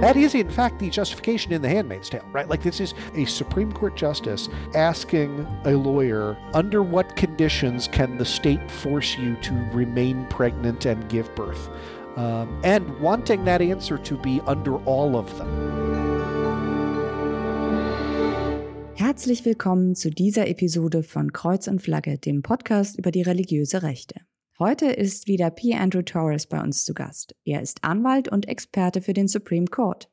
That is, in fact, the justification in The Handmaid's Tale, right? Like, this is a Supreme Court justice asking a lawyer, under what conditions can the state force you to remain pregnant and give birth? Um, and wanting that answer to be under all of them. Herzlich willkommen zu dieser Episode von Kreuz und Flagge, dem Podcast über die religiöse Rechte. Heute ist wieder P. Andrew Torres bei uns zu Gast. Er ist Anwalt und Experte für den Supreme Court.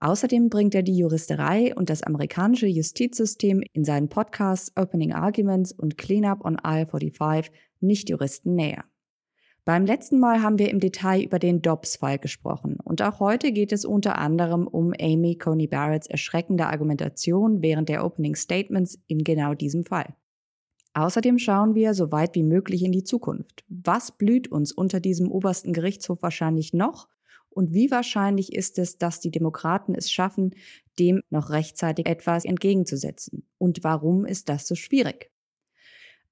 Außerdem bringt er die Juristerei und das amerikanische Justizsystem in seinen Podcasts Opening Arguments und Cleanup on Aisle 45 Nicht-Juristen näher. Beim letzten Mal haben wir im Detail über den Dobbs-Fall gesprochen und auch heute geht es unter anderem um Amy Coney Barretts erschreckende Argumentation während der Opening Statements in genau diesem Fall. Außerdem schauen wir so weit wie möglich in die Zukunft. Was blüht uns unter diesem obersten Gerichtshof wahrscheinlich noch? Und wie wahrscheinlich ist es, dass die Demokraten es schaffen, dem noch rechtzeitig etwas entgegenzusetzen? Und warum ist das so schwierig?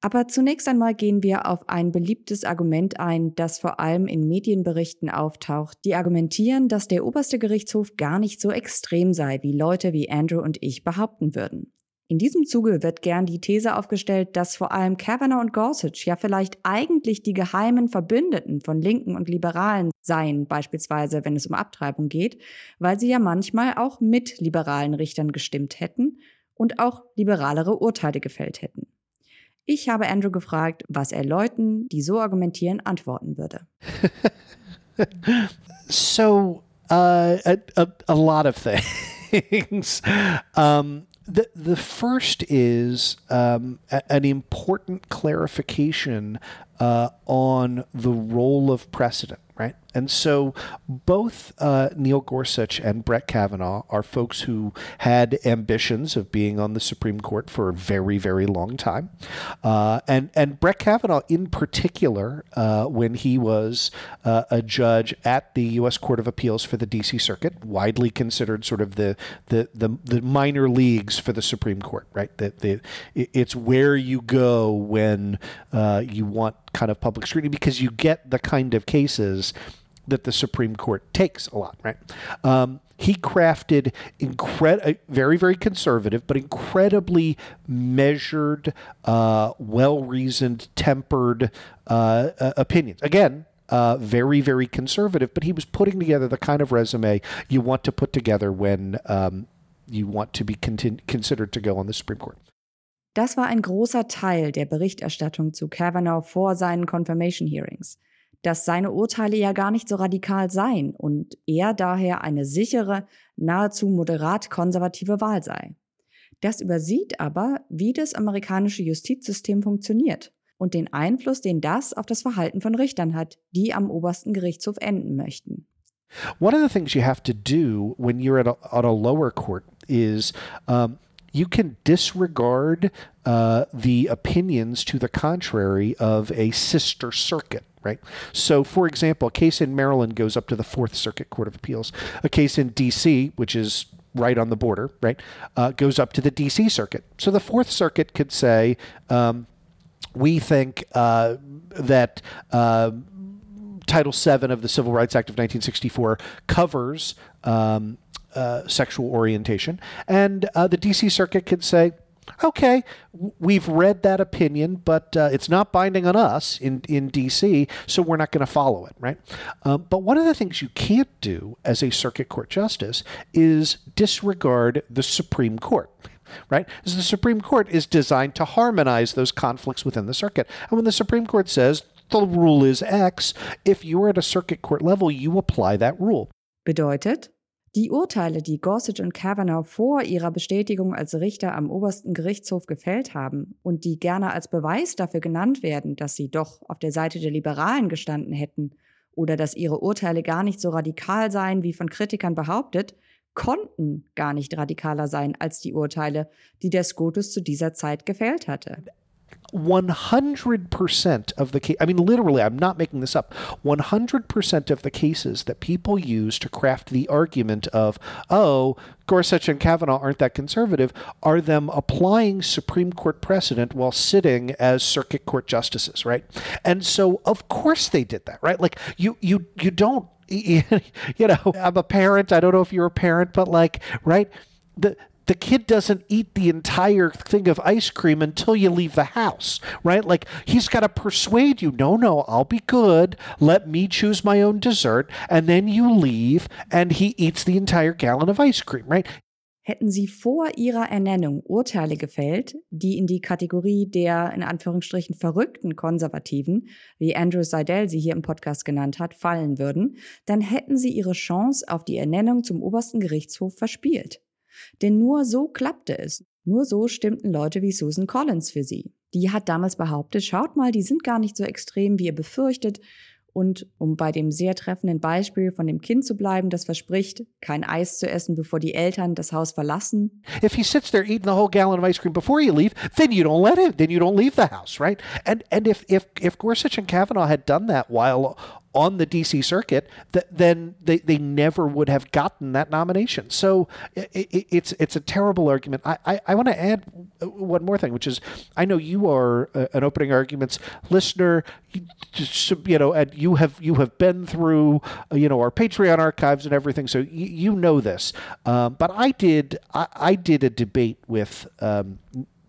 Aber zunächst einmal gehen wir auf ein beliebtes Argument ein, das vor allem in Medienberichten auftaucht, die argumentieren, dass der oberste Gerichtshof gar nicht so extrem sei, wie Leute wie Andrew und ich behaupten würden. In diesem Zuge wird gern die These aufgestellt, dass vor allem Kavanaugh und Gorsuch ja vielleicht eigentlich die geheimen Verbündeten von Linken und Liberalen seien, beispielsweise wenn es um Abtreibung geht, weil sie ja manchmal auch mit liberalen Richtern gestimmt hätten und auch liberalere Urteile gefällt hätten. Ich habe Andrew gefragt, was er Leuten, die so argumentieren, antworten würde. so, uh, a, a, lot of things. um, The, the first is um, a, an important clarification uh, on the role of precedent, right? And so both uh, Neil Gorsuch and Brett Kavanaugh are folks who had ambitions of being on the Supreme Court for a very, very long time. Uh, and, and Brett Kavanaugh, in particular, uh, when he was uh, a judge at the U.S. Court of Appeals for the D.C. Circuit, widely considered sort of the, the, the, the minor leagues for the Supreme Court, right? That the, it's where you go when uh, you want kind of public scrutiny because you get the kind of cases that the Supreme Court takes a lot, right? Um, he crafted incred- uh, very, very conservative, but incredibly measured, uh, well reasoned, tempered uh, uh, opinions. Again, uh, very, very conservative, but he was putting together the kind of resume you want to put together when um, you want to be con- considered to go on the Supreme Court. Das war ein großer Teil der Berichterstattung zu Kavanaugh vor seinen Confirmation Hearings. Dass seine Urteile ja gar nicht so radikal seien und er daher eine sichere, nahezu moderat konservative Wahl sei. Das übersieht aber, wie das amerikanische Justizsystem funktioniert und den Einfluss, den das auf das Verhalten von Richtern hat, die am obersten Gerichtshof enden möchten. One of the things you have to do when you're at a, at a lower court is um, you can disregard uh, the opinions to the contrary of a sister circuit right? So, for example, a case in Maryland goes up to the Fourth Circuit Court of Appeals. A case in D.C., which is right on the border, right, uh, goes up to the D.C. Circuit. So the Fourth Circuit could say, um, we think uh, that. Uh, Title VII of the Civil Rights Act of 1964 covers um, uh, sexual orientation. And uh, the DC Circuit could say, okay, we've read that opinion, but uh, it's not binding on us in, in DC, so we're not going to follow it, right? Um, but one of the things you can't do as a circuit court justice is disregard the Supreme Court. Right? Because the Supreme Court is designed to harmonize those conflicts within the circuit. And when the Supreme Court says the rule is X, if you're at a circuit court level, you apply that rule. Bedeutet, Die Urteile, die Gorsuch und Kavanaugh vor ihrer Bestätigung als Richter am obersten Gerichtshof gefällt haben und die gerne als Beweis dafür genannt werden, dass sie doch auf der Seite der Liberalen gestanden hätten oder dass ihre Urteile gar nicht so radikal seien, wie von Kritikern behauptet, konnten gar nicht radikaler sein als die Urteile, die der SCOTUS zu dieser Zeit gefällt hatte. 100% of the case, I mean, literally, I'm not making this up. 100% of the cases that people use to craft the argument of, oh, Gorsuch and Kavanaugh aren't that conservative, are them applying Supreme Court precedent while sitting as circuit court justices, right? And so, of course, they did that, right? Like, you, you, you don't, you know, I'm a parent. I don't know if you're a parent, but like, right? The, the kid doesn't eat the entire thing of ice cream until you leave the house, right? Like he's got to persuade you, no, no, I'll be good. Let me choose my own dessert. And then you leave and he eats the entire gallon of ice cream, right? Hätten Sie vor Ihrer Ernennung Urteile gefällt, die in die Kategorie der in Anführungsstrichen verrückten Konservativen, wie Andrew Seidel sie hier im Podcast genannt hat, fallen würden, dann hätten Sie Ihre Chance auf die Ernennung zum obersten Gerichtshof verspielt. Denn nur so klappte es. Nur so stimmten Leute wie Susan Collins für sie. Die hat damals behauptet, schaut mal, die sind gar nicht so extrem, wie ihr befürchtet. Und um bei dem sehr treffenden Beispiel von dem Kind zu bleiben, das verspricht, kein Eis zu essen, bevor die Eltern das Haus verlassen. If he sits there eating the whole gallon of ice cream before you leave, then you don't let him. Then you don't leave the house, right? And and if if if Gorsuch and Kavanaugh had done that while on the DC circuit, th- then they, they never would have gotten that nomination. So it, it, it's it's a terrible argument. I, I, I want to add one more thing, which is I know you are an opening arguments listener, you know, and you have you have been through you know our Patreon archives and everything, so you, you know this. Um, but I did I, I did a debate with um,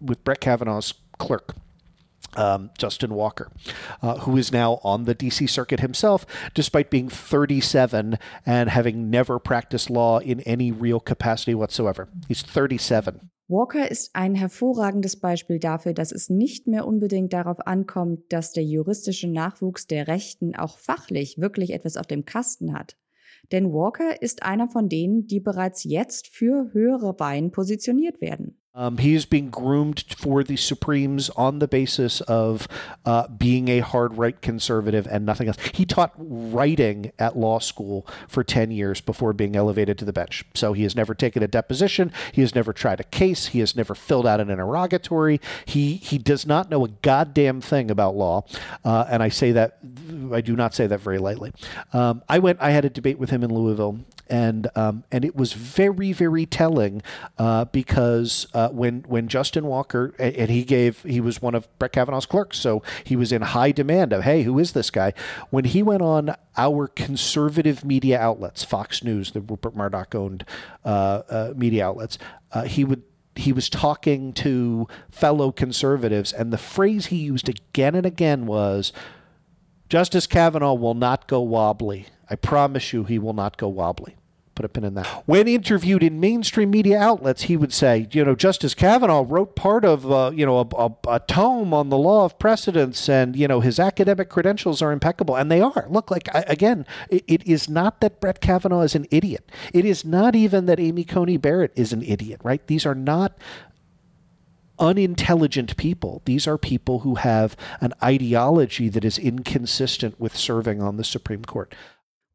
with Brett Kavanaugh's clerk um, Justin Walker, uh, who is now on the DC circuit himself, despite being 37 and having never practiced law in any real capacity whatsoever. He's 37. Walker ist ein hervorragendes Beispiel dafür, dass es nicht mehr unbedingt darauf ankommt, dass der juristische Nachwuchs der Rechten auch fachlich wirklich etwas auf dem Kasten hat. Denn Walker ist einer von denen, die bereits jetzt für höhere Weihen positioniert werden. Um, he is being groomed for the Supremes on the basis of uh, being a hard right conservative and nothing else. He taught writing at law school for 10 years before being elevated to the bench. So he has never taken a deposition. He has never tried a case. He has never filled out an interrogatory. He, he does not know a goddamn thing about law. Uh, and I say that, I do not say that very lightly. Um, I went, I had a debate with him in Louisville and um, and it was very very telling uh, because uh, when when Justin Walker and, he gave he was one of Brett Kavanaugh's clerks, so he was in high demand of hey who is this guy? When he went on our conservative media outlets, Fox News, the Rupert Murdoch owned uh, uh media outlets, uh, he would he was talking to fellow conservatives, and the phrase he used again and again was, "Justice Kavanaugh will not go wobbly." I promise you he will not go wobbly. Put a pin in that. When interviewed in mainstream media outlets, he would say, you know, Justice Kavanaugh wrote part of, uh, you know, a, a, a, tome on the law of precedents, and you know his academic credentials are impeccable, and they are. Look, like again, it, it is not that Brett Kavanaugh is an idiot. It is not even that Amy Coney Barrett is an idiot. Right? These are not unintelligent people. These are people who have an ideology that is inconsistent with serving on the Supreme Court.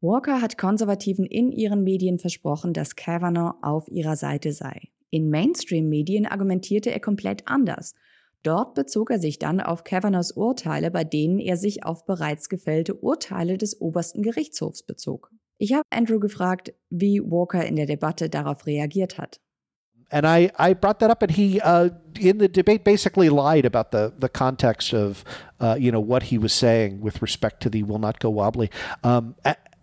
Walker hat Konservativen in ihren Medien versprochen, dass Kavanaugh auf ihrer Seite sei. In Mainstream-Medien argumentierte er komplett anders. Dort bezog er sich dann auf Kavanaughs Urteile, bei denen er sich auf bereits gefällte Urteile des obersten Gerichtshofs bezog. Ich habe Andrew gefragt, wie Walker in der Debatte darauf reagiert hat. and I, I brought that up, and he uh, in the debate basically lied about the the context of uh, you know what he was saying with respect to the will not go wobbly. Um,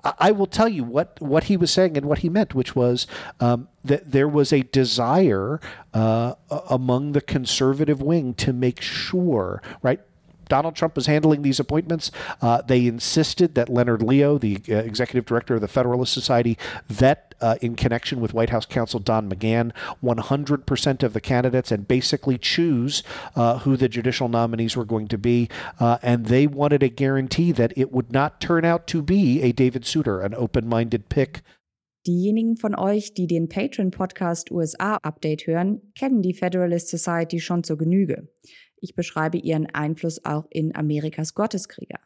I will tell you what, what he was saying and what he meant, which was um, that there was a desire uh, among the conservative wing to make sure, right? Donald Trump was handling these appointments. Uh, they insisted that Leonard Leo, the uh, executive director of the Federalist Society, vet uh, in connection with White House counsel Don McGahn 100% of the candidates and basically choose uh, who the judicial nominees were going to be. Uh, and they wanted a guarantee that it would not turn out to be a David Souter, an open minded pick. Diejenigen von euch, die den Patreon-Podcast USA-Update hören, kennen die Federalist Society schon zur Genüge. Ich beschreibe ihren Einfluss auch in Amerikas Gotteskrieger.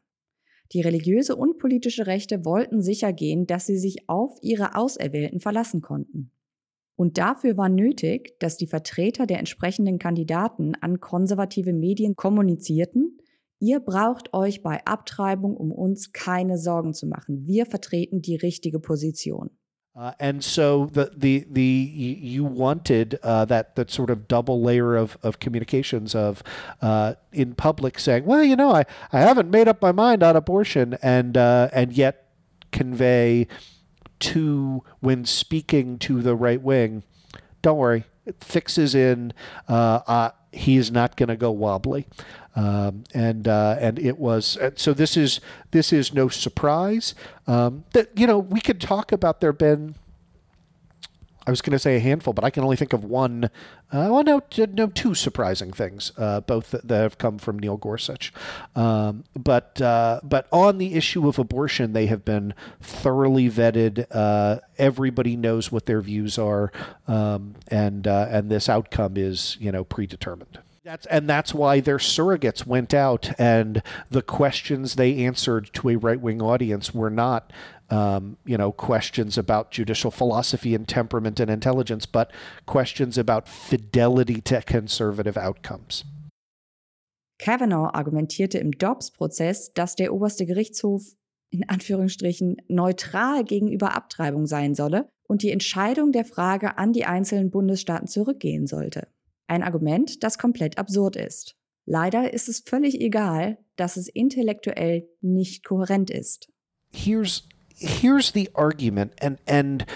Die religiöse und politische Rechte wollten sicher gehen, dass sie sich auf ihre Auserwählten verlassen konnten. Und dafür war nötig, dass die Vertreter der entsprechenden Kandidaten an konservative Medien kommunizierten, ihr braucht euch bei Abtreibung um uns keine Sorgen zu machen. Wir vertreten die richtige Position. Uh, and so the the the you wanted uh, that that sort of double layer of, of communications of uh, in public saying, well, you know, I, I haven't made up my mind on abortion, and uh, and yet convey to when speaking to the right wing, don't worry, it fixes in. Uh, he is not going to go wobbly. Um, and uh, and it was so. This is this is no surprise. Um, that you know we could talk about there been I was going to say a handful, but I can only think of one. Uh, well, no, no, two surprising things, uh, both that, have come from Neil Gorsuch. Um, but uh, but on the issue of abortion, they have been thoroughly vetted. Uh, everybody knows what their views are, um, and uh, and this outcome is you know predetermined. That's and that's why their surrogates went out, and the questions they answered to a right wing audience were not um, you know, questions about judicial philosophy and temperament and intelligence, but questions about fidelity to conservative outcomes. Kavanaugh argumentierte im Dobbs-Prozess, dass der oberste Gerichtshof in Anführungsstrichen neutral gegenüber Abtreibung sein solle und die Entscheidung der Frage an die einzelnen Bundesstaaten zurückgehen sollte. Ein Argument, das komplett absurd ist. Leider ist es völlig egal, dass es intellektuell nicht kohärent ist. Here's here's the argument, and and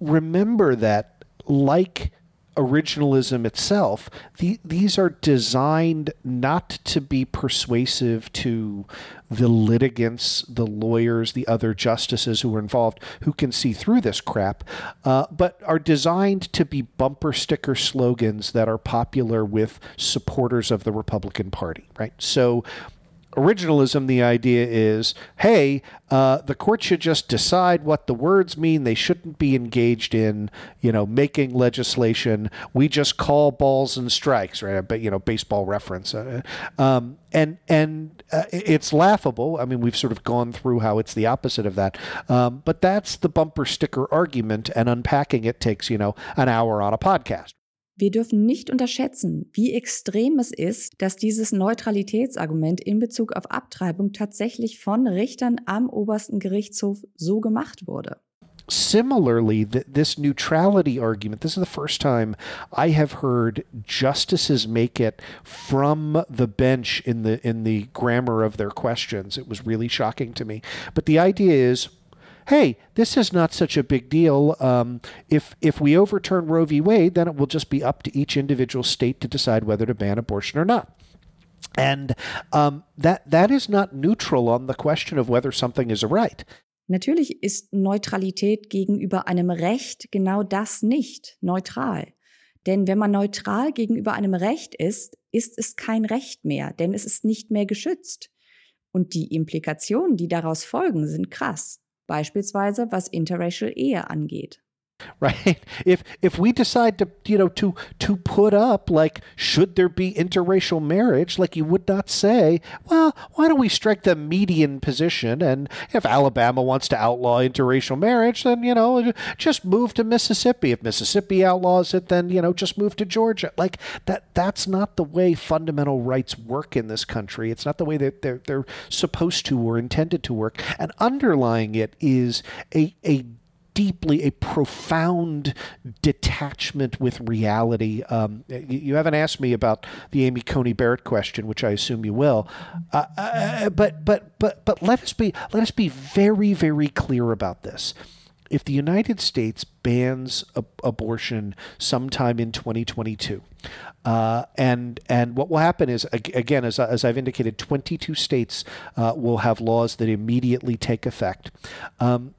remember that like originalism itself, the, these are designed not to be persuasive to the litigants, the lawyers, the other justices who are involved who can see through this crap, uh, but are designed to be bumper sticker slogans that are popular with supporters of the Republican Party, right? So originalism, the idea is hey, uh, the court should just decide what the words mean. They shouldn't be engaged in, you know, making legislation. We just call balls and strikes, right? But you know, baseball reference. Uh, um, and and uh, it's laughable. I mean, we've sort of gone through how it's the opposite of that. Um, but that's the bumper sticker argument, and unpacking it takes you know an hour on a podcast. Wir dürfen nicht unterschätzen, wie extrem es ist, dass dieses Neutralitätsargument in Bezug auf Abtreibung tatsächlich von Richtern am obersten Gerichtshof so gemacht wurde. Similarly, th this neutrality argument, this is the first time I have heard justices make it from the bench in the in the grammar of their questions. It was really shocking to me. But the idea is hey, this is not such a big deal. Um, if if we overturn Roe v. Wade, then it will just be up to each individual state to decide whether to ban abortion or not. And um, that that is not neutral on the question of whether something is a right. Natürlich ist Neutralität gegenüber einem Recht genau das nicht, neutral. Denn wenn man neutral gegenüber einem Recht ist, ist es kein Recht mehr, denn es ist nicht mehr geschützt. Und die Implikationen, die daraus folgen, sind krass. Beispielsweise was interracial Ehe angeht. right? If if we decide to you know to to put up like should there be interracial marriage like you would not say well why don't we strike the median position and if alabama wants to outlaw interracial marriage then you know just move to mississippi. If mississippi outlaws it then you know just move to georgia. Like that that's not the way fundamental rights work in this country. It's not the way that they're they're supposed to or intended to work. And underlying it is a a deeply a profound detachment with reality. Um, you, you, haven't asked me about the Amy Coney Barrett question, which I assume you will. Uh, uh, but but but but let us be let us be very very clear about this. If the United States bans abortion sometime in 2022, uh, and and what will happen is again, as, as I've indicated, 22 states uh, will have laws that immediately take effect. Um,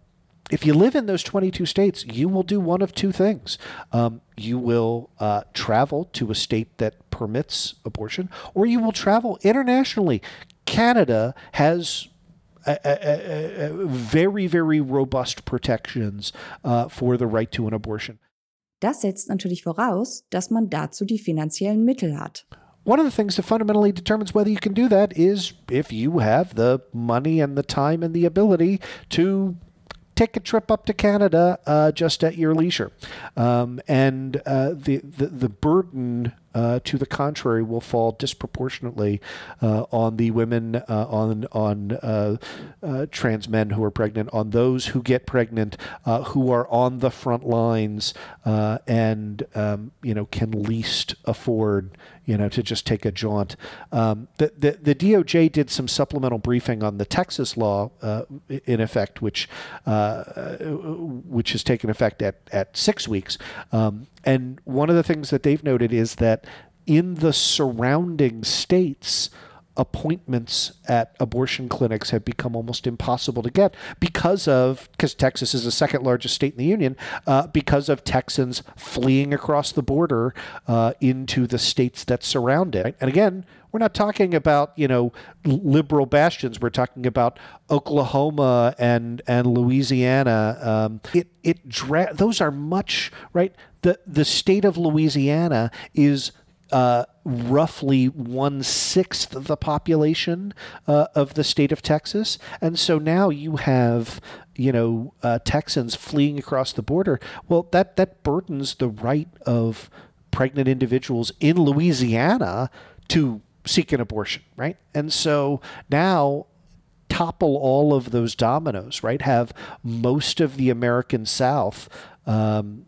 if you live in those 22 states, you will do one of two things. Um, you will uh, travel to a state that permits abortion, or you will travel internationally. Canada has a, a, a, very, very robust protections uh, for the right to an abortion. Das setzt natürlich voraus, dass man dazu die finanziellen Mittel hat. One of the things that fundamentally determines whether you can do that is if you have the money and the time and the ability to take a trip up to Canada uh, just at your leisure. Um, and uh, the, the, the burden uh, to the contrary, will fall disproportionately uh, on the women, uh, on on uh, trans men who are pregnant, on those who get pregnant, who are on the front lines and um, you know can least afford you know to just take a jaunt. Um, the, the, the DOJ did some supplemental briefing on the Texas law in effect, which which has taken effect at at six weeks. Um, and one of the things that they've noted is that in the surrounding states, appointments at abortion clinics have become almost impossible to get because of because Texas is the second largest state in the union uh, because of Texans fleeing across the border uh, into the states that surround it. And again, we're not talking about you know liberal bastions. We're talking about Oklahoma and and Louisiana. Um, it it dra- those are much right. The the state of Louisiana is uh, roughly one sixth of the population uh, of the state of Texas, and so now you have you know uh, Texans fleeing across the border. Well, that that burdens the right of pregnant individuals in Louisiana to seek an abortion, right? And so now topple all of those dominoes, right? Have most of the American South um,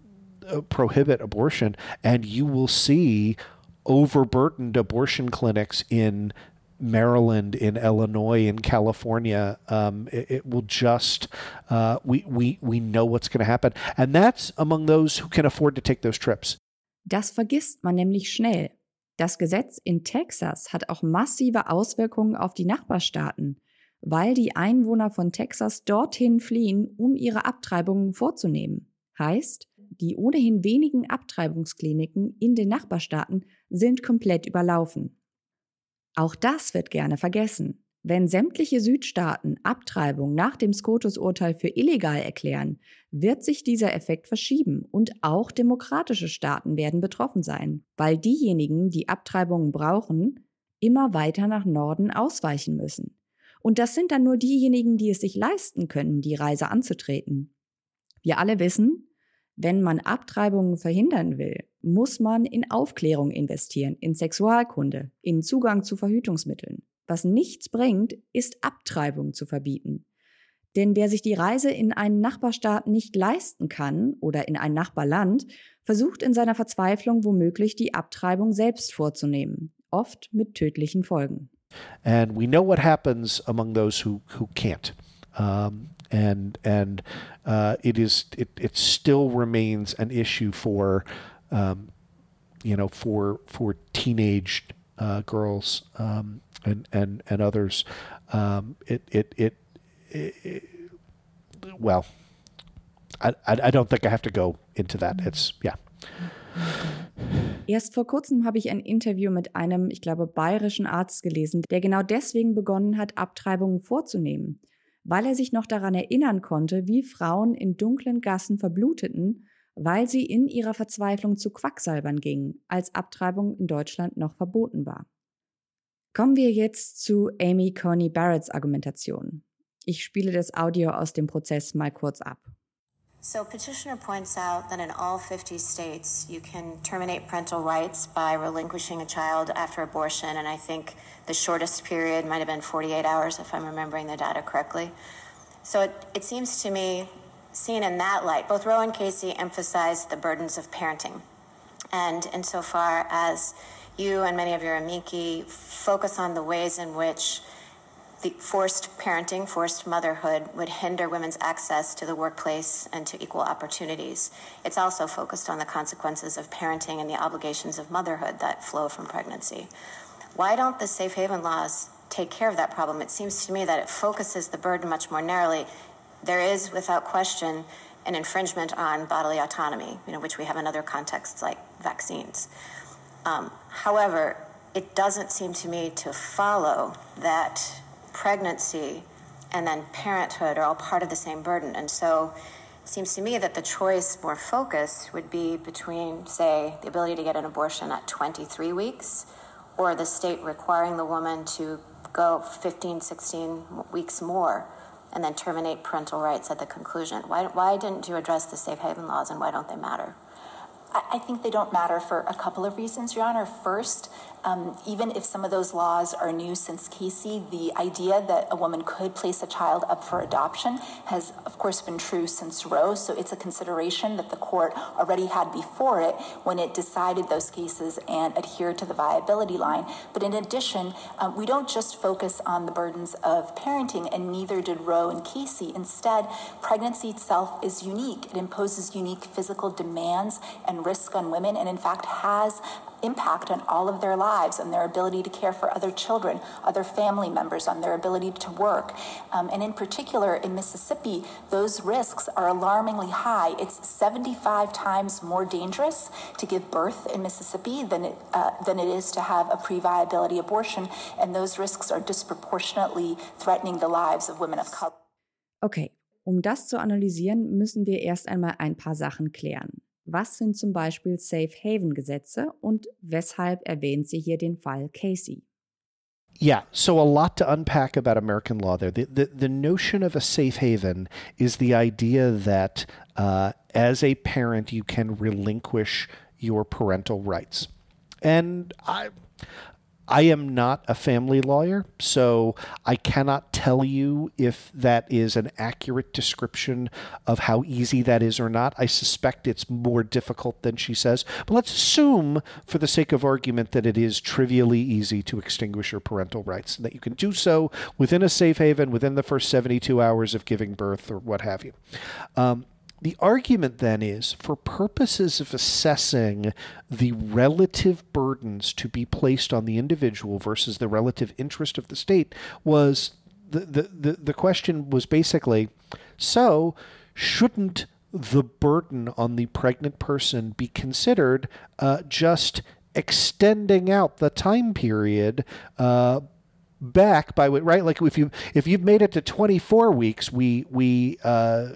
prohibit abortion, and you will see overburdened abortion clinics in Maryland, in Illinois, in California, um, it, it, will just uh, we we we know what's going to happen, and that's among those who can afford to take those trips. Das vergisst man nämlich schnell. Das Gesetz in Texas hat auch massive Auswirkungen auf die Nachbarstaaten, weil die Einwohner von Texas dorthin fliehen, um ihre Abtreibungen vorzunehmen. Heißt, die ohnehin wenigen Abtreibungskliniken in den Nachbarstaaten sind komplett überlaufen. Auch das wird gerne vergessen. Wenn sämtliche Südstaaten Abtreibung nach dem SCOTUS-Urteil für illegal erklären, wird sich dieser Effekt verschieben und auch demokratische Staaten werden betroffen sein, weil diejenigen, die Abtreibungen brauchen, immer weiter nach Norden ausweichen müssen. Und das sind dann nur diejenigen, die es sich leisten können, die Reise anzutreten. Wir alle wissen, wenn man Abtreibungen verhindern will, muss man in Aufklärung investieren, in Sexualkunde, in Zugang zu Verhütungsmitteln. Was nichts bringt, ist Abtreibung zu verbieten. Denn wer sich die Reise in einen Nachbarstaat nicht leisten kann oder in ein Nachbarland, versucht in seiner Verzweiflung womöglich die Abtreibung selbst vorzunehmen, oft mit tödlichen Folgen. And we know what happens among those who, who can't. Um, and and uh, it is it, it still remains an issue for um, you know for for teenage uh, girls um, and and and others. Um, it, it, it it well, I, I don't think I have to go into that. It's yeah. Erst vor kurzem habe ich ein Interview mit einem, ich glaube, bayerischen Arzt gelesen, der genau deswegen begonnen hat, Abtreibungen vorzunehmen weil er sich noch daran erinnern konnte, wie Frauen in dunklen Gassen verbluteten, weil sie in ihrer Verzweiflung zu Quacksalbern gingen, als Abtreibung in Deutschland noch verboten war. Kommen wir jetzt zu Amy Coney Barretts Argumentation. Ich spiele das Audio aus dem Prozess mal kurz ab. So, petitioner points out that in all 50 states, you can terminate parental rights by relinquishing a child after abortion. And I think the shortest period might have been 48 hours, if I'm remembering the data correctly. So, it, it seems to me, seen in that light, both Roe and Casey emphasized the burdens of parenting. And insofar as you and many of your amici focus on the ways in which the forced parenting, forced motherhood would hinder women's access to the workplace and to equal opportunities. It's also focused on the consequences of parenting and the obligations of motherhood that flow from pregnancy. Why don't the safe haven laws take care of that problem? It seems to me that it focuses the burden much more narrowly. There is, without question, an infringement on bodily autonomy, you know, which we have in other contexts like vaccines. Um, however, it doesn't seem to me to follow that pregnancy and then parenthood are all part of the same burden. And so it seems to me that the choice more focused would be between, say, the ability to get an abortion at 23 weeks or the state requiring the woman to go 15, 16 weeks more and then terminate parental rights at the conclusion. Why, why didn't you address the safe haven laws and why don't they matter? I think they don't matter for a couple of reasons, Your Honor. First, um, even if some of those laws are new since Casey, the idea that a woman could place a child up for adoption has, of course, been true since Roe. So it's a consideration that the court already had before it when it decided those cases and adhered to the viability line. But in addition, um, we don't just focus on the burdens of parenting, and neither did Roe and Casey. Instead, pregnancy itself is unique. It imposes unique physical demands and risk on women, and in fact has impact on all of their lives, on their ability to care for other children, other family members, on their ability to work. Um, and in particular, in Mississippi, those risks are alarmingly high. It's 75 times more dangerous to give birth in Mississippi than it, uh, than it is to have a pre viability abortion, and those risks are disproportionately threatening the lives of women of color. Okay, um das zu analysieren, müssen wir erst einmal ein paar Sachen klären. Was sind zum Beispiel Safe Haven Gesetze und weshalb erwähnt sie hier den Fall Casey? Yeah, so a lot to unpack about American law there. The, the, the notion of a safe haven is the idea that uh, as a parent, you can relinquish your parental rights. And I, I am not a family lawyer, so I cannot tell you if that is an accurate description of how easy that is or not. I suspect it's more difficult than she says. But let's assume, for the sake of argument, that it is trivially easy to extinguish your parental rights and that you can do so within a safe haven within the first 72 hours of giving birth or what have you. Um, the argument then is for purposes of assessing the relative burdens to be placed on the individual versus the relative interest of the state was the, the, the, the question was basically so shouldn't the burden on the pregnant person be considered uh, just extending out the time period uh, back by right like if you if you've made it to 24 weeks we we uh,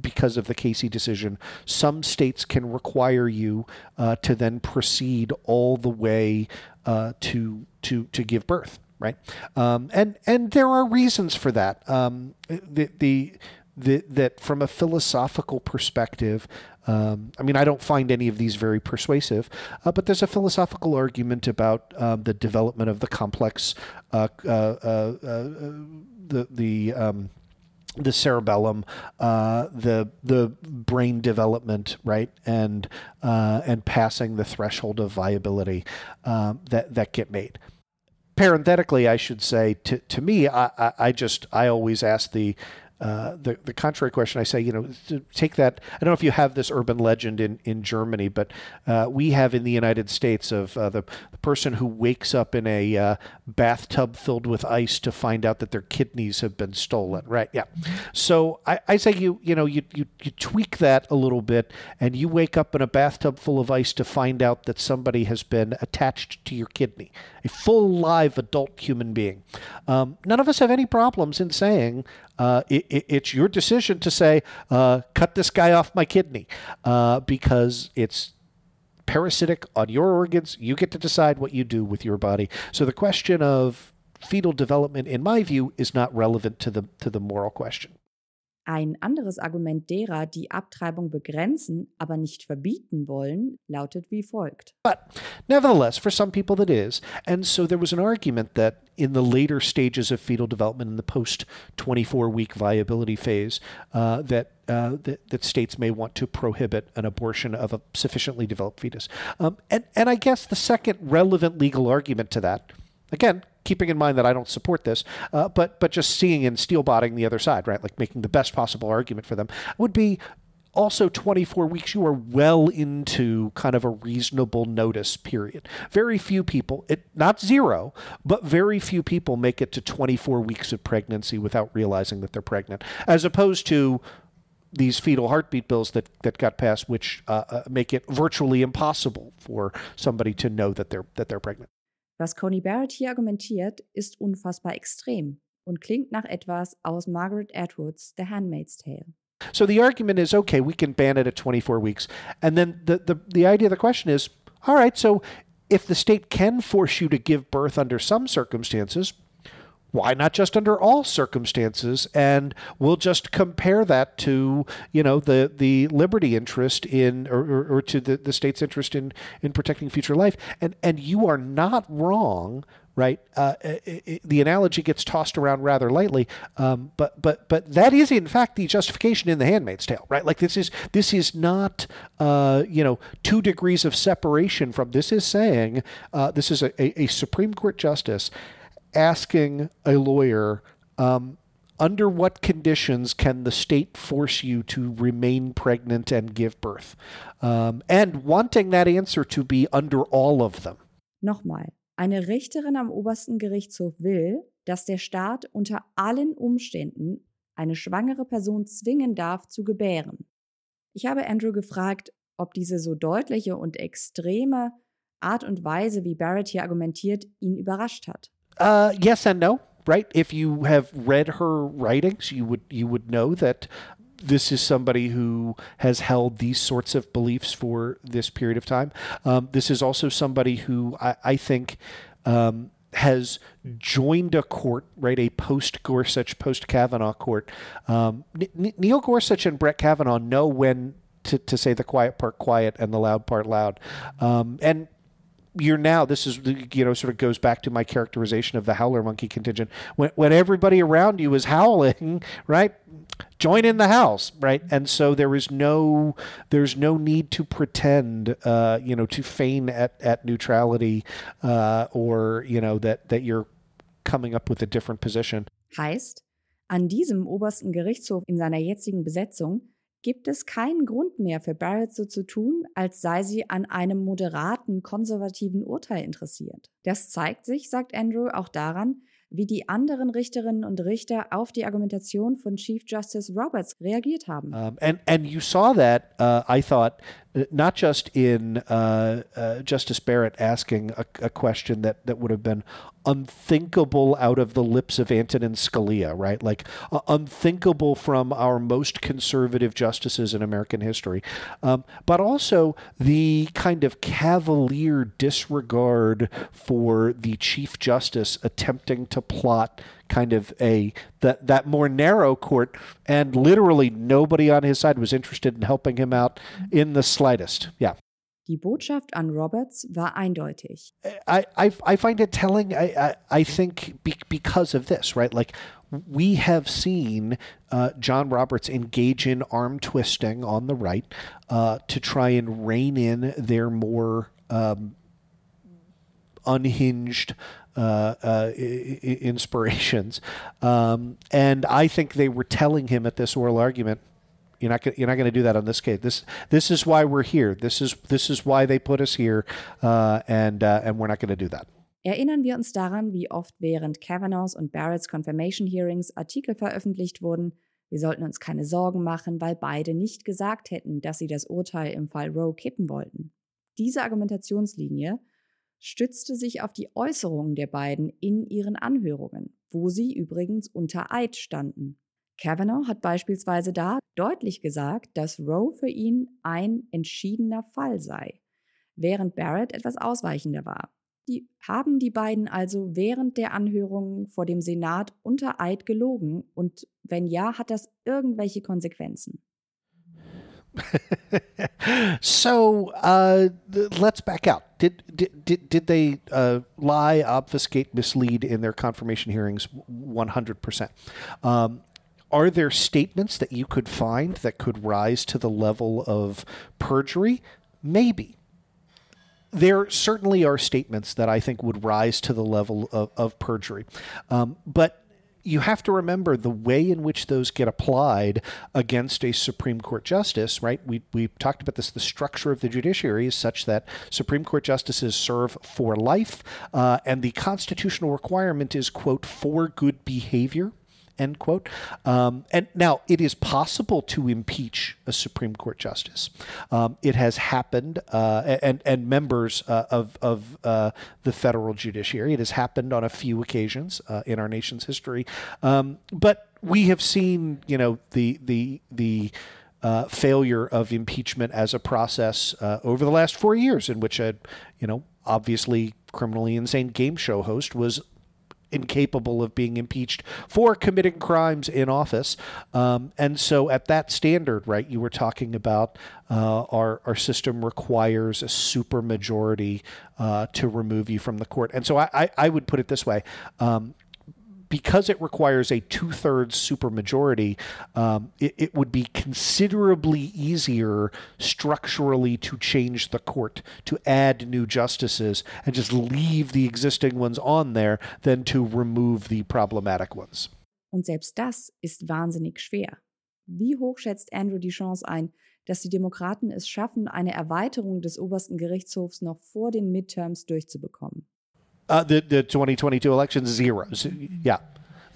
because of the Casey decision, some states can require you uh, to then proceed all the way uh, to to to give birth, right? Um, and and there are reasons for that. Um, the, the the, that from a philosophical perspective, um, I mean, I don't find any of these very persuasive, uh, but there's a philosophical argument about um, the development of the complex, uh, uh, uh, uh the the um, the cerebellum, uh, the the brain development, right, and uh, and passing the threshold of viability um, that that get made. Parenthetically, I should say to to me, I, I, I just I always ask the uh, the the contrary question, I say, you know, take that. I don't know if you have this urban legend in in Germany, but uh, we have in the United States of uh, the, the, person who wakes up in a uh, bathtub filled with ice to find out that their kidneys have been stolen. Right? Yeah. So I, I say you you know you, you you tweak that a little bit, and you wake up in a bathtub full of ice to find out that somebody has been attached to your kidney, a full live adult human being. Um, none of us have any problems in saying uh, it, it, it's your decision to say, uh, cut this guy off my kidney, uh, because it's parasitic on your organs. You get to decide what you do with your body. So the question of fetal development, in my view, is not relevant to the to the moral question. Ein anderes Argument derer, die Abtreibung begrenzen, aber nicht verbieten wollen, lautet wie folgt. But nevertheless, for some people that is. And so there was an argument that in the later stages of fetal development, in the post 24 week viability phase, uh, that, uh, that, that states may want to prohibit an abortion of a sufficiently developed fetus. Um, and, and I guess the second relevant legal argument to that, again, keeping in mind that I don't support this, uh, but but just seeing and steel botting the other side, right? Like making the best possible argument for them would be also 24 weeks you are well into kind of a reasonable notice period very few people it not zero but very few people make it to 24 weeks of pregnancy without realizing that they're pregnant as opposed to these fetal heartbeat bills that, that got passed, which uh, uh, make it virtually impossible for somebody to know that they're that they're pregnant. Was Coney Barrett hier argumentiert, ist unfassbar extrem und klingt nach etwas aus Margaret Atwoods The Handmaid's Tale. So the argument is okay, we can ban it at 24 weeks. And then the, the, the idea of the question is all right, so if the state can force you to give birth under some circumstances, why not just under all circumstances? And we'll just compare that to, you know, the, the liberty interest in, or, or, or to the, the state's interest in, in protecting future life. And, and you are not wrong right? Uh, it, it, the analogy gets tossed around rather lightly, um, but but but that is in fact the justification in The Handmaid's Tale, right? Like this is this is not uh, you know two degrees of separation from. This is saying uh, this is a, a, a, Supreme Court justice asking a lawyer. Um, under what conditions can the state force you to remain pregnant and give birth? Um, and wanting that answer to be under all of them. Nochmal, Eine Richterin am obersten Gerichtshof will, dass der Staat unter allen Umständen eine schwangere Person zwingen darf zu gebären. Ich habe Andrew gefragt, ob diese so deutliche und extreme Art und Weise, wie Barrett hier argumentiert, ihn überrascht hat. Uh, yes and no, right? If you have read her writings, you would you would know that this is somebody who has held these sorts of beliefs for this period of time. Um, this is also somebody who I, I think um, has joined a court, right? A post Gorsuch, post Kavanaugh court. Um, N- Neil Gorsuch and Brett Kavanaugh know when to, to say the quiet part quiet and the loud part loud. Um, and you're now this is you know sort of goes back to my characterization of the howler monkey contingent. When when everybody around you is howling right join in the house right? And so there is no there's no need to pretend uh, you know to feign at at neutrality uh, or you know that that you're coming up with a different position. Heißt an diesem obersten Gerichtshof in seiner jetzigen Besetzung gibt es keinen Grund mehr für Barrett so zu tun, als sei sie an einem moderaten, konservativen Urteil interessiert. Das zeigt sich, sagt Andrew, auch daran, wie die anderen Richterinnen und Richter auf die Argumentation von Chief Justice Roberts reagiert haben. Um, and and you saw that uh, I thought not just in uh, uh, Justice Barrett asking a, a, question that, that would have been unthinkable out of the lips of Antonin Scalia, right? Like uh, unthinkable from our most conservative justices in American history, um, but also the kind of cavalier disregard for the Chief Justice attempting to plot kind of a that that more narrow court, and literally nobody on his side was interested in helping him out in the slightest. Yeah. Die Botschaft an Roberts war eindeutig. I, I, I find it telling, I, I, I think, be, because of this, right? Like, we have seen uh, John Roberts engage in arm twisting on the right uh, to try and rein in their more um, unhinged inspirations. Um, and I think they were telling him at this oral argument, you're not you're not going to do that on this case. This this is why we're here. This is this is why they put us here, uh, and uh, and we're not going to do that. Erinnern wir uns daran, wie oft während Kavanaughs und Barretts Confirmation Hearings Artikel veröffentlicht wurden. Wir sollten uns keine Sorgen machen, weil beide nicht gesagt hätten, dass sie das Urteil im Fall Roe kippen wollten. Diese Argumentationslinie stützte sich auf die Äußerungen der beiden in ihren Anhörungen, wo sie übrigens unter Eid standen. Kavanaugh hat beispielsweise da deutlich gesagt, dass Roe für ihn ein entschiedener Fall sei, während Barrett etwas ausweichender war. Die haben die beiden also während der Anhörungen vor dem Senat unter Eid gelogen und wenn ja, hat das irgendwelche Konsequenzen. so uh, let's back out. Did did did, did they uh, lie, obfuscate, mislead in their confirmation hearings? One hundred percent. Um, are there statements that you could find that could rise to the level of perjury? Maybe. There certainly are statements that I think would rise to the level of, of perjury. Um, but you have to remember the way in which those get applied against a Supreme Court justice, right? We, we talked about this. The structure of the judiciary is such that Supreme Court justices serve for life, uh, and the constitutional requirement is, quote, for good behavior end quote. Um, and now it is possible to impeach a Supreme Court justice. Um, it has happened, uh, and and members uh, of of uh, the federal judiciary. It has happened on a few occasions uh, in our nation's history, um, but we have seen, you know, the the the. Uh, failure of impeachment as a process uh, over the last four years, in which a, you know, obviously criminally insane game show host was incapable of being impeached for committing crimes in office. Um, and so, at that standard, right, you were talking about uh, our our system requires a supermajority uh, to remove you from the court. And so, I I, I would put it this way. Um, because it requires a two thirds supermajority, um, it, it would be considerably easier structurally to change the court, to add new justices, and just leave the existing ones on there than to remove the problematic ones. Und selbst das ist wahnsinnig schwer. Wie hoch schätzt Andrew die Chance ein, dass die Demokraten es schaffen, eine Erweiterung des obersten Gerichtshofs noch vor den Midterms durchzubekommen? Uh, the the 2022 elections zero. Yeah,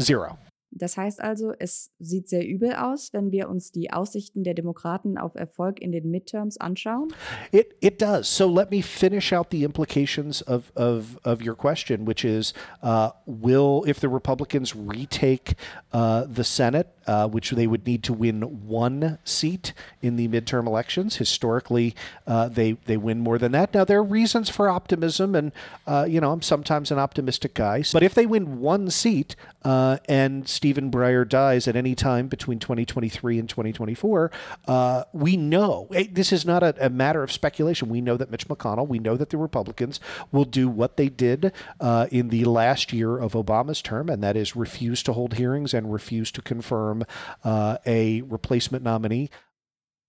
zero. Das heißt also, es sieht sehr übel aus, wenn wir uns die Aussichten der Demokraten auf Erfolg in den Midterms anschauen. It it does. So let me finish out the implications of of, of your question, which is, uh, will if the Republicans retake uh, the Senate, uh, which they would need to win one seat in the midterm elections. Historically, uh, they they win more than that. Now there are reasons for optimism, and uh, you know I'm sometimes an optimistic guy. But if they win one seat uh, and Stephen Breyer dies at any time between 2023 and 2024, uh, we know eh, this is not a, a, matter of speculation. We know that Mitch McConnell, we know that the Republicans will do what they did uh, in the last year of Obama's term, and that is refuse to hold hearings and refuse to confirm uh, a replacement nominee.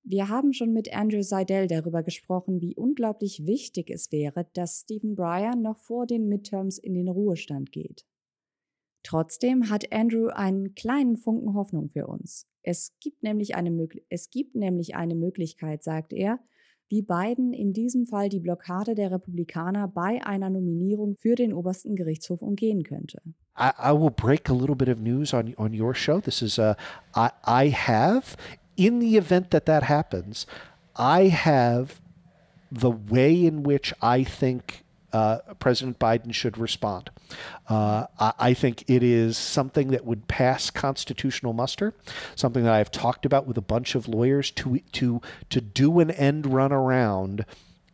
Wir haben schon mit Andrew Seidel darüber gesprochen, wie unglaublich wichtig es wäre, dass Stephen Breyer noch vor den Midterms in den Ruhestand geht. Trotzdem hat Andrew einen kleinen Funken Hoffnung für uns. Es gibt nämlich eine, es gibt nämlich eine Möglichkeit, sagt er, wie Biden in diesem Fall die Blockade der Republikaner bei einer Nominierung für den obersten Gerichtshof umgehen könnte. I, I will break a little bit of news on on your show. This is a I, I have in the event that that happens, I have the way in which I think uh, President Biden should respond. Uh, I, think it is something that would pass constitutional muster, something that I've talked about with a bunch of lawyers to to to do an end run around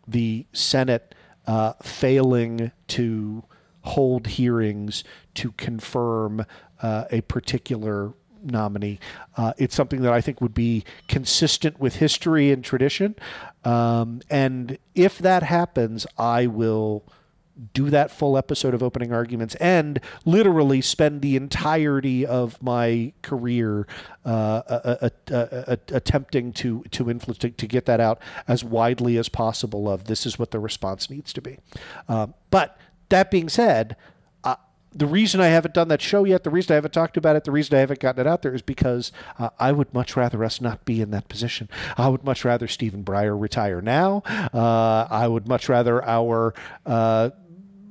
the Senate uh, failing to hold hearings to confirm uh, a particular nominee. Uh, it's something that I think would be consistent with history and tradition. Um, and if that happens, I will do that full episode of opening arguments and literally spend the entirety of my career uh, uh, uh, attempting to to influence to, to, get that out as widely as possible of this is what the response needs to be um, but that being said the reason I haven't done that show yet, the reason I haven't talked about it, the reason I haven't gotten it out there is because uh, I would much rather us not be in that position. I would much rather Stephen Breyer retire now. Uh, I would much rather our uh,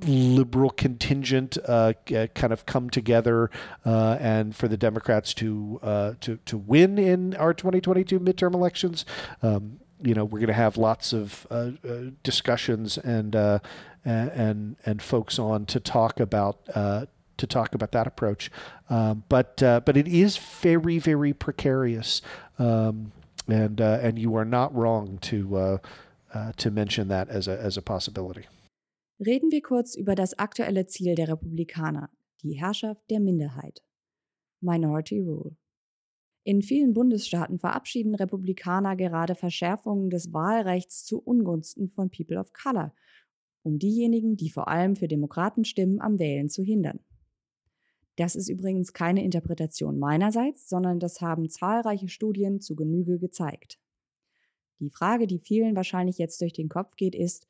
liberal contingent uh, kind of come together uh, and for the Democrats to uh, to to win in our 2022 midterm elections. Um, you know, we're going to have lots of uh, uh, discussions and uh, and and folks on to talk about uh, to talk about that approach. Um, but uh, but it is very very precarious, um, and uh, and you are not wrong to to mention that as a as a possibility. Reden wir kurz über das aktuelle Ziel der Republikaner, die Herrschaft der Minderheit. Minority Rule. In vielen Bundesstaaten verabschieden Republikaner gerade Verschärfungen des Wahlrechts zu Ungunsten von People of Color, um diejenigen, die vor allem für Demokraten stimmen, am Wählen zu hindern. Das ist übrigens keine Interpretation meinerseits, sondern das haben zahlreiche Studien zu Genüge gezeigt. Die Frage, die vielen wahrscheinlich jetzt durch den Kopf geht, ist,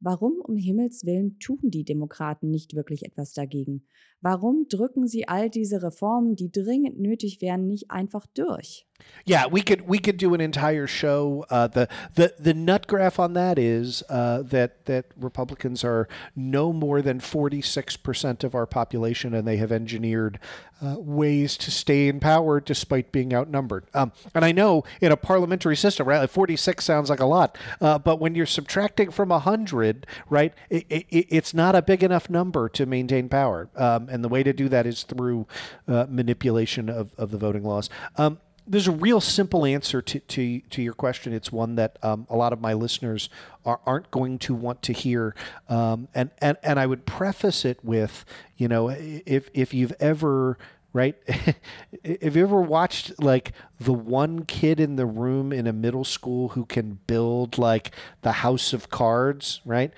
Warum um Himmels willen tun die Demokraten nicht wirklich etwas dagegen? Warum drücken sie all diese Reformen, die dringend nötig wären, nicht einfach durch? Yeah, we could we could do an entire show. Uh, the the the nut graph on that is uh, that that Republicans are no more than forty six percent of our population, and they have engineered uh, ways to stay in power despite being outnumbered. Um, and I know in a parliamentary system, right, like forty six sounds like a lot, uh, but when you're subtracting from hundred, right, it, it, it's not a big enough number to maintain power. Um, and the way to do that is through uh, manipulation of of the voting laws. Um, there's a real simple answer to, to, to your question. It's one that um, a lot of my listeners are, aren't going to want to hear. Um, and, and, and I would preface it with, you know, if, if you've ever right? if you ever watched like the one kid in the room in a middle school who can build like the house of cards, right?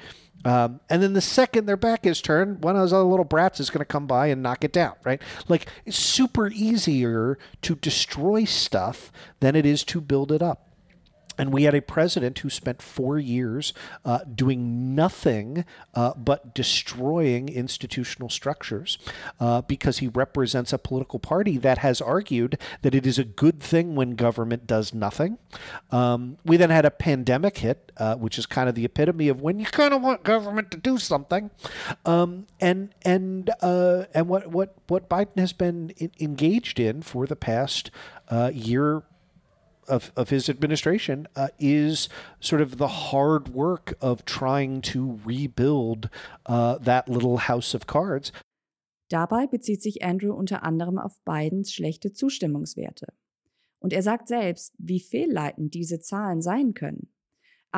Um, and then the second their back is turned, one of those other little brats is going to come by and knock it down, right? Like it's super easier to destroy stuff than it is to build it up. And we had a president who spent four years uh, doing nothing uh, but destroying institutional structures uh, because he represents a political party that has argued that it is a good thing when government does nothing. Um, we then had a pandemic hit, uh, which is kind of the epitome of when you kind of want government to do something. Um, and and uh, and what what what Biden has been engaged in for the past uh, year of, of his administration uh, is sort of the hard work of trying to rebuild uh, that little house of cards. Dabei bezieht sich Andrew unter anderem auf Bidens schlechte Zustimmungswerte. Und er sagt selbst, wie fehlleitend diese Zahlen sein können.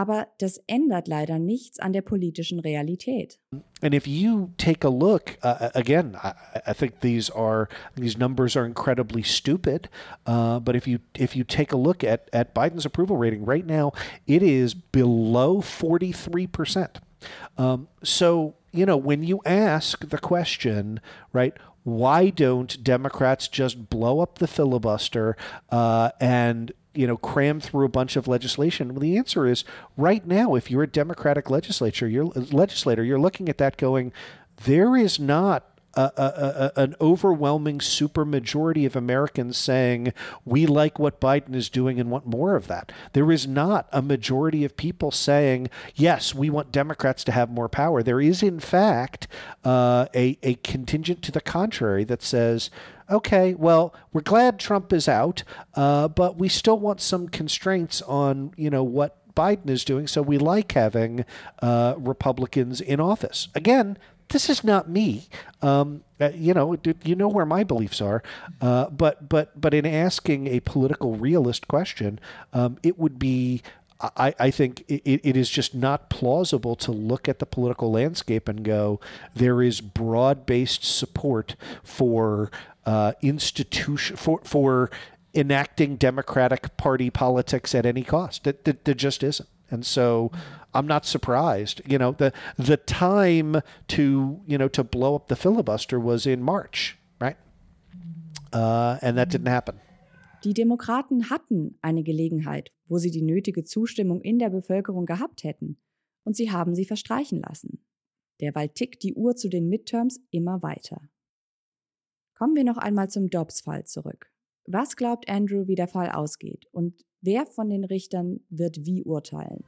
Aber das ändert leider nichts an der politischen Realität. And if you take a look, uh, uh, again, I, I, think these are these numbers are incredibly stupid. Uh, but if you if you take a look at at Biden's approval rating right now, it is below forty three percent. Um, so you know when you ask the question, right? Why don't Democrats just blow up the filibuster uh, and you know, cram through a bunch of legislation? Well, the answer is right now, if you're a Democratic legislature, you're legislator, you're looking at that going, there is not a, a, a, an overwhelming supermajority of Americans saying we like what Biden is doing and want more of that. There is not a majority of people saying yes, we want Democrats to have more power. There is, in fact, uh, a a contingent to the contrary that says okay, well, we're glad Trump is out, uh, but we still want some constraints on, you know, what Biden is doing. So we like having uh, Republicans in office. Again, this is not me. Um, uh, you know, you know where my beliefs are. Uh, but but but in asking a political realist question, um, it would be I, I think it, it is just not plausible to look at the political landscape and go, there is broad based support for uh, institution for for enacting Democratic Party politics at any cost. That, that there just isn't, and so I'm not surprised. You know, the the time to you know to blow up the filibuster was in March, right? Uh, and that didn't happen. Die Demokraten hatten eine Gelegenheit, wo sie die nötige Zustimmung in der Bevölkerung gehabt hätten, und sie haben sie verstreichen lassen. Derweil tickt die Uhr zu den Midterms immer weiter. Kommen wir noch einmal zum Dobbs-Fall zurück. Was glaubt Andrew, wie der Fall ausgeht? Und wer von den Richtern wird wie urteilen?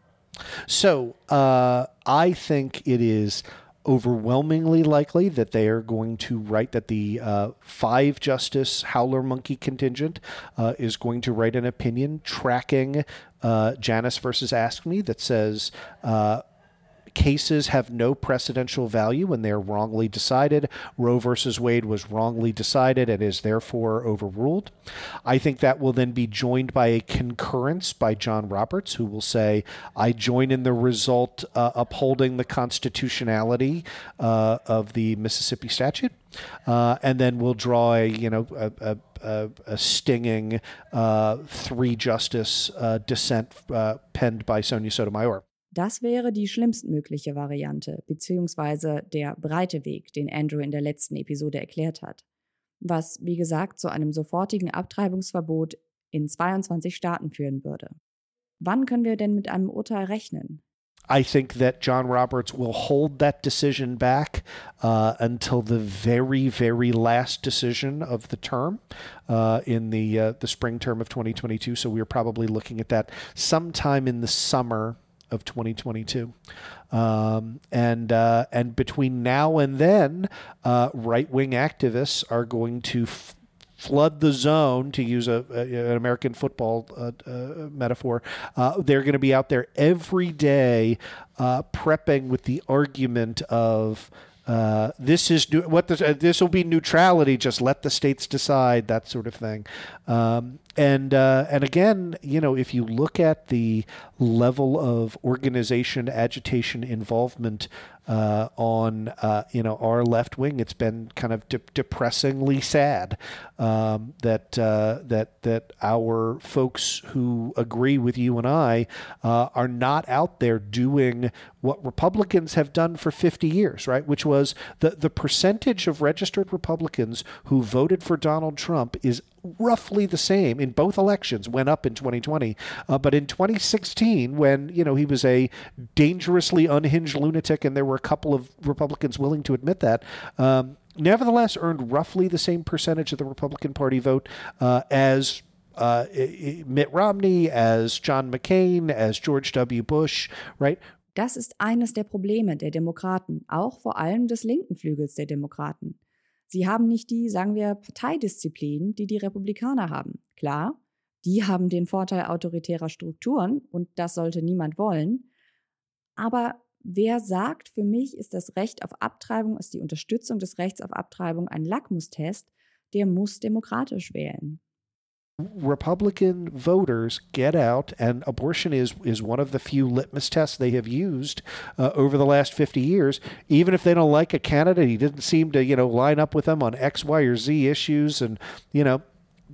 So, uh, I think it is overwhelmingly likely that they are going to write that the uh, five justice howler monkey contingent uh, is going to write an opinion tracking uh, Janus versus AFSCME that says uh, cases have no precedential value when they're wrongly decided. Roe versus Wade was wrongly decided and is therefore overruled. I think that will then be joined by a concurrence by John Roberts, who will say, I join in the result uh, upholding the constitutionality uh, of the Mississippi statute. Uh, and then we'll draw a, you know, a, a, a stinging uh, three justice uh, dissent uh, penned by Sonia Sotomayor. Das wäre die schlimmstmögliche Variante, beziehungsweise der breite Weg, den Andrew in der letzten Episode erklärt hat. Was, wie gesagt, zu einem sofortigen Abtreibungsverbot in 22 Staaten führen würde. Wann können wir denn mit einem Urteil rechnen? I think that John Roberts will hold that decision back uh, until the very, very last decision of the term uh, in the uh, the spring term of 2022. So we're probably looking at that sometime in the summer of 2022. Um, and uh, and between now and then, uh, right wing activists are going to f- flood the zone, to use a, a an American football uh, uh metaphor. Uh, they're going to be out there every day, uh, prepping with the argument of. Uh, this is what this, uh, this will be neutrality. Just let the states decide that sort of thing. Um, and uh, and again, you know, if you look at the level of organization, agitation, involvement uh, on uh, you know our left wing, it's been kind of de- depressingly sad um, that uh, that that our folks who agree with you and I uh, are not out there doing what Republicans have done for 50 years, right? Which was the the percentage of registered Republicans who voted for Donald Trump is roughly the same in both elections went up in 2020 uh, but in 2016 when you know he was a dangerously unhinged lunatic and there were a couple of republicans willing to admit that um, nevertheless earned roughly the same percentage of the republican party vote uh, as uh, Mitt Romney, as John McCain, as George W. Bush, right? Das ist eines der Probleme der Demokraten, auch vor allem des linken Flügels der Demokraten. Sie haben nicht die, sagen wir, Parteidisziplin, die die Republikaner haben. Klar, die haben den Vorteil autoritärer Strukturen und das sollte niemand wollen. Aber wer sagt, für mich ist das Recht auf Abtreibung, ist die Unterstützung des Rechts auf Abtreibung ein Lackmustest, der muss demokratisch wählen. Republican voters get out, and abortion is is one of the few litmus tests they have used uh, over the last fifty years. Even if they don't like a candidate, he didn't seem to you know line up with them on X, Y, or Z issues, and you know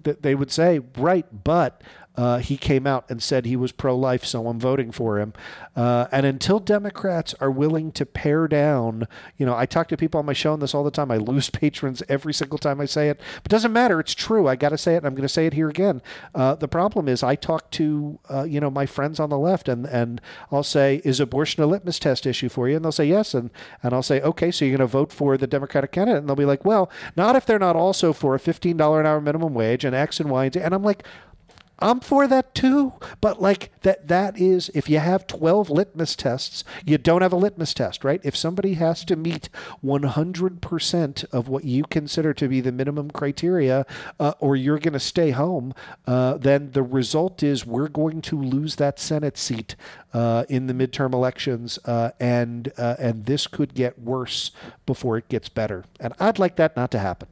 they would say right, but uh, he came out and said he was pro life, so I'm voting for him. Uh, and until Democrats are willing to pare down, you know, I talk to people on my show on this all the time. I lose patrons every single time I say it, but it doesn't matter. It's true. I got to say it. And I'm going to say it here again. Uh, the problem is, I talk to, uh, you know, my friends on the left, and, and I'll say, Is abortion a litmus test issue for you? And they'll say, Yes. And, and I'll say, Okay, so you're going to vote for the Democratic candidate? And they'll be like, Well, not if they're not also for a $15 an hour minimum wage and X and Y and Z. And I'm like, I'm for that too. But like that that is if you have 12 litmus tests, you don't have a litmus test, right? If somebody has to meet 100% of what you consider to be the minimum criteria uh, or you're going to stay home, uh, then the result is we're going to lose that Senate seat uh, in the midterm elections uh, and uh, and this could get worse before it gets better. And I'd like that not to happen.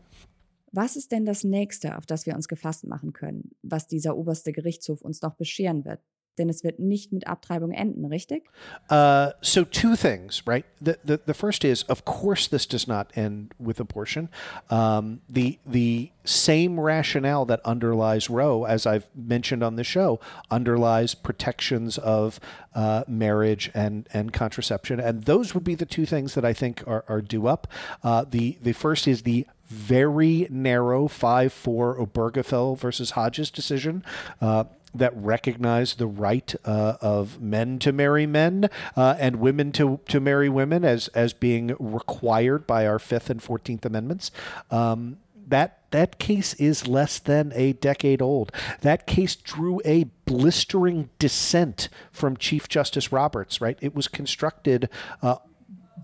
Was ist denn das nächste, auf das wir uns gefasst machen können, was dieser oberste Gerichtshof uns noch bescheren wird? Denn es wird nicht mit Abtreibung enden, richtig? Uh, so two things, right? The, the the first is, of course, this does not end with abortion. Um, the the same rationale that underlies Roe, as I've mentioned on the show, underlies protections of uh, marriage and and contraception, and those would be the two things that I think are, are due up. Uh, the the first is the very narrow 5 4 Obergefell versus Hodges decision. Uh, that recognize the right uh, of men to marry men uh, and women to, to marry women as, as being required by our Fifth and Fourteenth Amendments. Um, that that case is less than a decade old. That case drew a blistering dissent from Chief Justice Roberts. Right, it was constructed uh,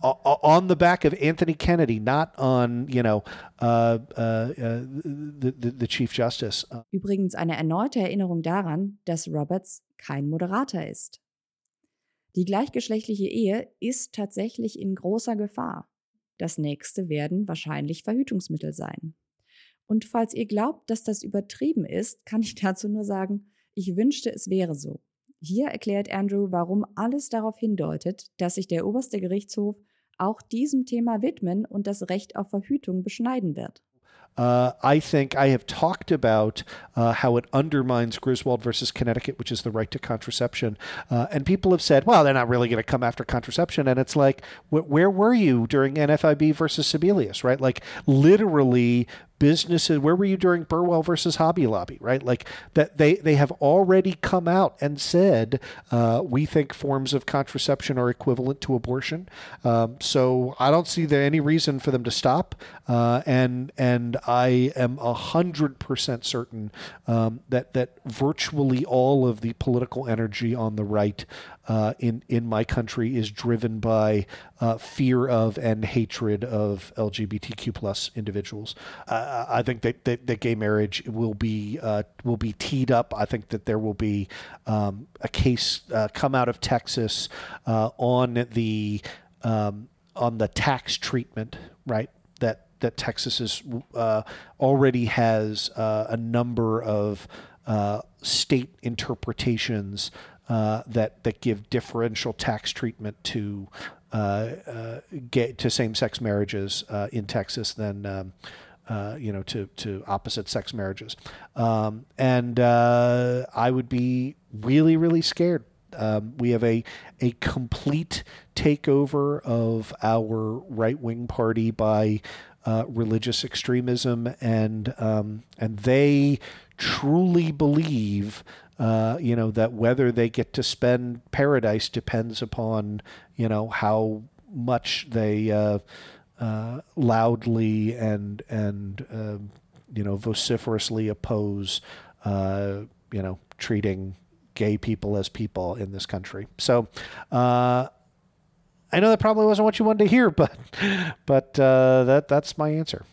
on the back of Anthony Kennedy, not on, you know, uh, uh, the, the, the Chief Justice. Übrigens eine erneute Erinnerung daran, dass Roberts kein Moderator ist. Die gleichgeschlechtliche Ehe ist tatsächlich in großer Gefahr. Das nächste werden wahrscheinlich Verhütungsmittel sein. Und falls ihr glaubt, dass das übertrieben ist, kann ich dazu nur sagen, ich wünschte, es wäre so. Hier erklärt Andrew, warum alles darauf hindeutet, dass sich der oberste Gerichtshof auch diesem Thema widmen und das Recht auf Verhütung beschneiden wird. Uh, I think I have talked about uh, how it undermines Griswold versus Connecticut, which is the right to contraception. Uh, and people have said, well, they're not really going to come after contraception. And it's like, wh- where were you during NFIB versus Sebelius, right? Like, literally, businesses where were you during burwell versus hobby lobby right? Like that they they have already come out and said uh, we think forms of contraception are equivalent to abortion. Um, so i don't see there any reason for them to stop. Uh, and and i am a hundred percent certain um, that that virtually all of the political energy on the right uh, in in my country is driven by uh, fear of and hatred of LGBTQ plus individuals. Uh, I think that, that, that, gay marriage will be uh, will be teed up. I think that there will be um, a case uh, come out of Texas on the um, on the tax treatment, right? That that Texas is already has a number of uh, state interpretations uh, that that give differential tax treatment to uh, uh, to same-sex marriages uh, in Texas than um, uh, you know to to opposite-sex marriages, um, and uh, I would be really really scared. Um, we have a a complete takeover of our right-wing party by uh, religious extremism, and um, and they truly believe uh, you know, that whether they get to spend paradise depends upon, you know, how much they uh, uh, loudly and and uh, you know vociferously oppose, uh, you know, treating gay people as people in this country. So. Uh, I know that probably wasn't what you wanted to hear, but but that that's my answer.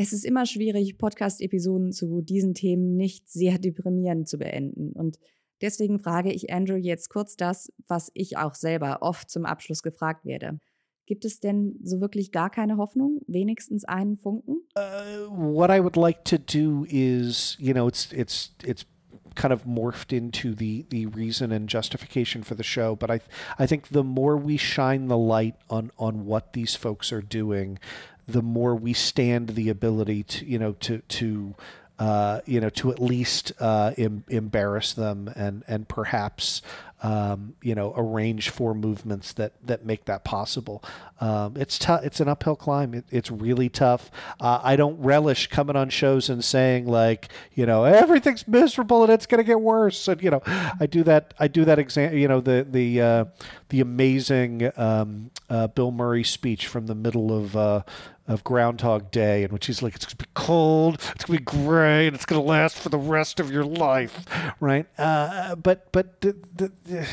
Es ist immer schwierig, Podcast-Episoden zu diesen Themen nicht sehr deprimierend zu beenden. Und deswegen frage ich Andrew jetzt kurz das, was ich auch selber oft zum Abschluss gefragt werde. Gibt es denn so wirklich gar keine Hoffnung? Wenigstens einen Funken? Uh, what I would like to do is, you know, it's it's it's kind of morphed into the the reason and justification for the show. But I I think the more we shine the light on on what these folks are doing, the more we stand the ability to you know to to uh, you know to at least uh, em- embarrass them and and perhaps um, you know arrange for movements that that make that possible. Um, it's tough. It's an uphill climb. It, it's really tough. Uh, I don't relish coming on shows and saying like you know everything's miserable and it's going to get worse. And you know I do that. I do that exam. You know the the uh, the amazing um, uh, Bill Murray speech from the middle of uh, of Groundhog Day, in which he's like, it's going to be cold, it's going to be gray, and it's going to last for the rest of your life, right? Uh, but but the, the, the,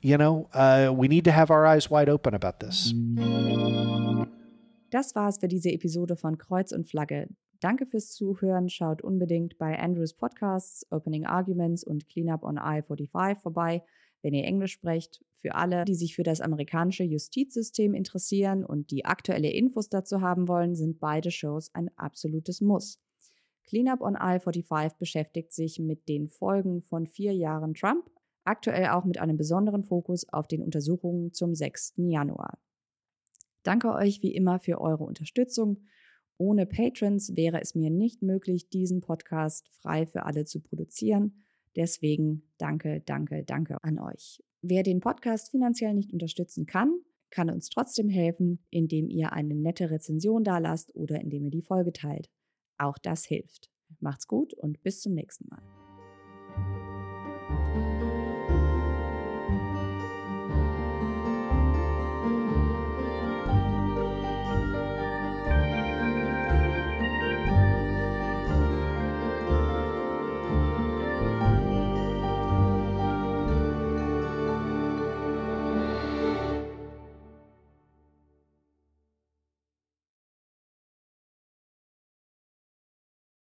you know, uh, we need to have our eyes wide open about this. Das war's für diese Episode von Kreuz und Flagge. Danke fürs Zuhören. Schaut unbedingt bei Andrews Podcasts, Opening Arguments und Cleanup on I-45 vorbei wenn ihr Englisch sprecht. Für alle, die sich für das amerikanische Justizsystem interessieren und die aktuelle Infos dazu haben wollen, sind beide Shows ein absolutes Muss. Cleanup on I-45 beschäftigt sich mit den Folgen von vier Jahren Trump, aktuell auch mit einem besonderen Fokus auf den Untersuchungen zum 6. Januar. Danke euch wie immer für eure Unterstützung. Ohne Patrons wäre es mir nicht möglich, diesen Podcast frei für alle zu produzieren. Deswegen danke, danke, danke an euch. Wer den Podcast finanziell nicht unterstützen kann, kann uns trotzdem helfen, indem ihr eine nette Rezension dalasst oder indem ihr die Folge teilt. Auch das hilft. Macht's gut und bis zum nächsten Mal.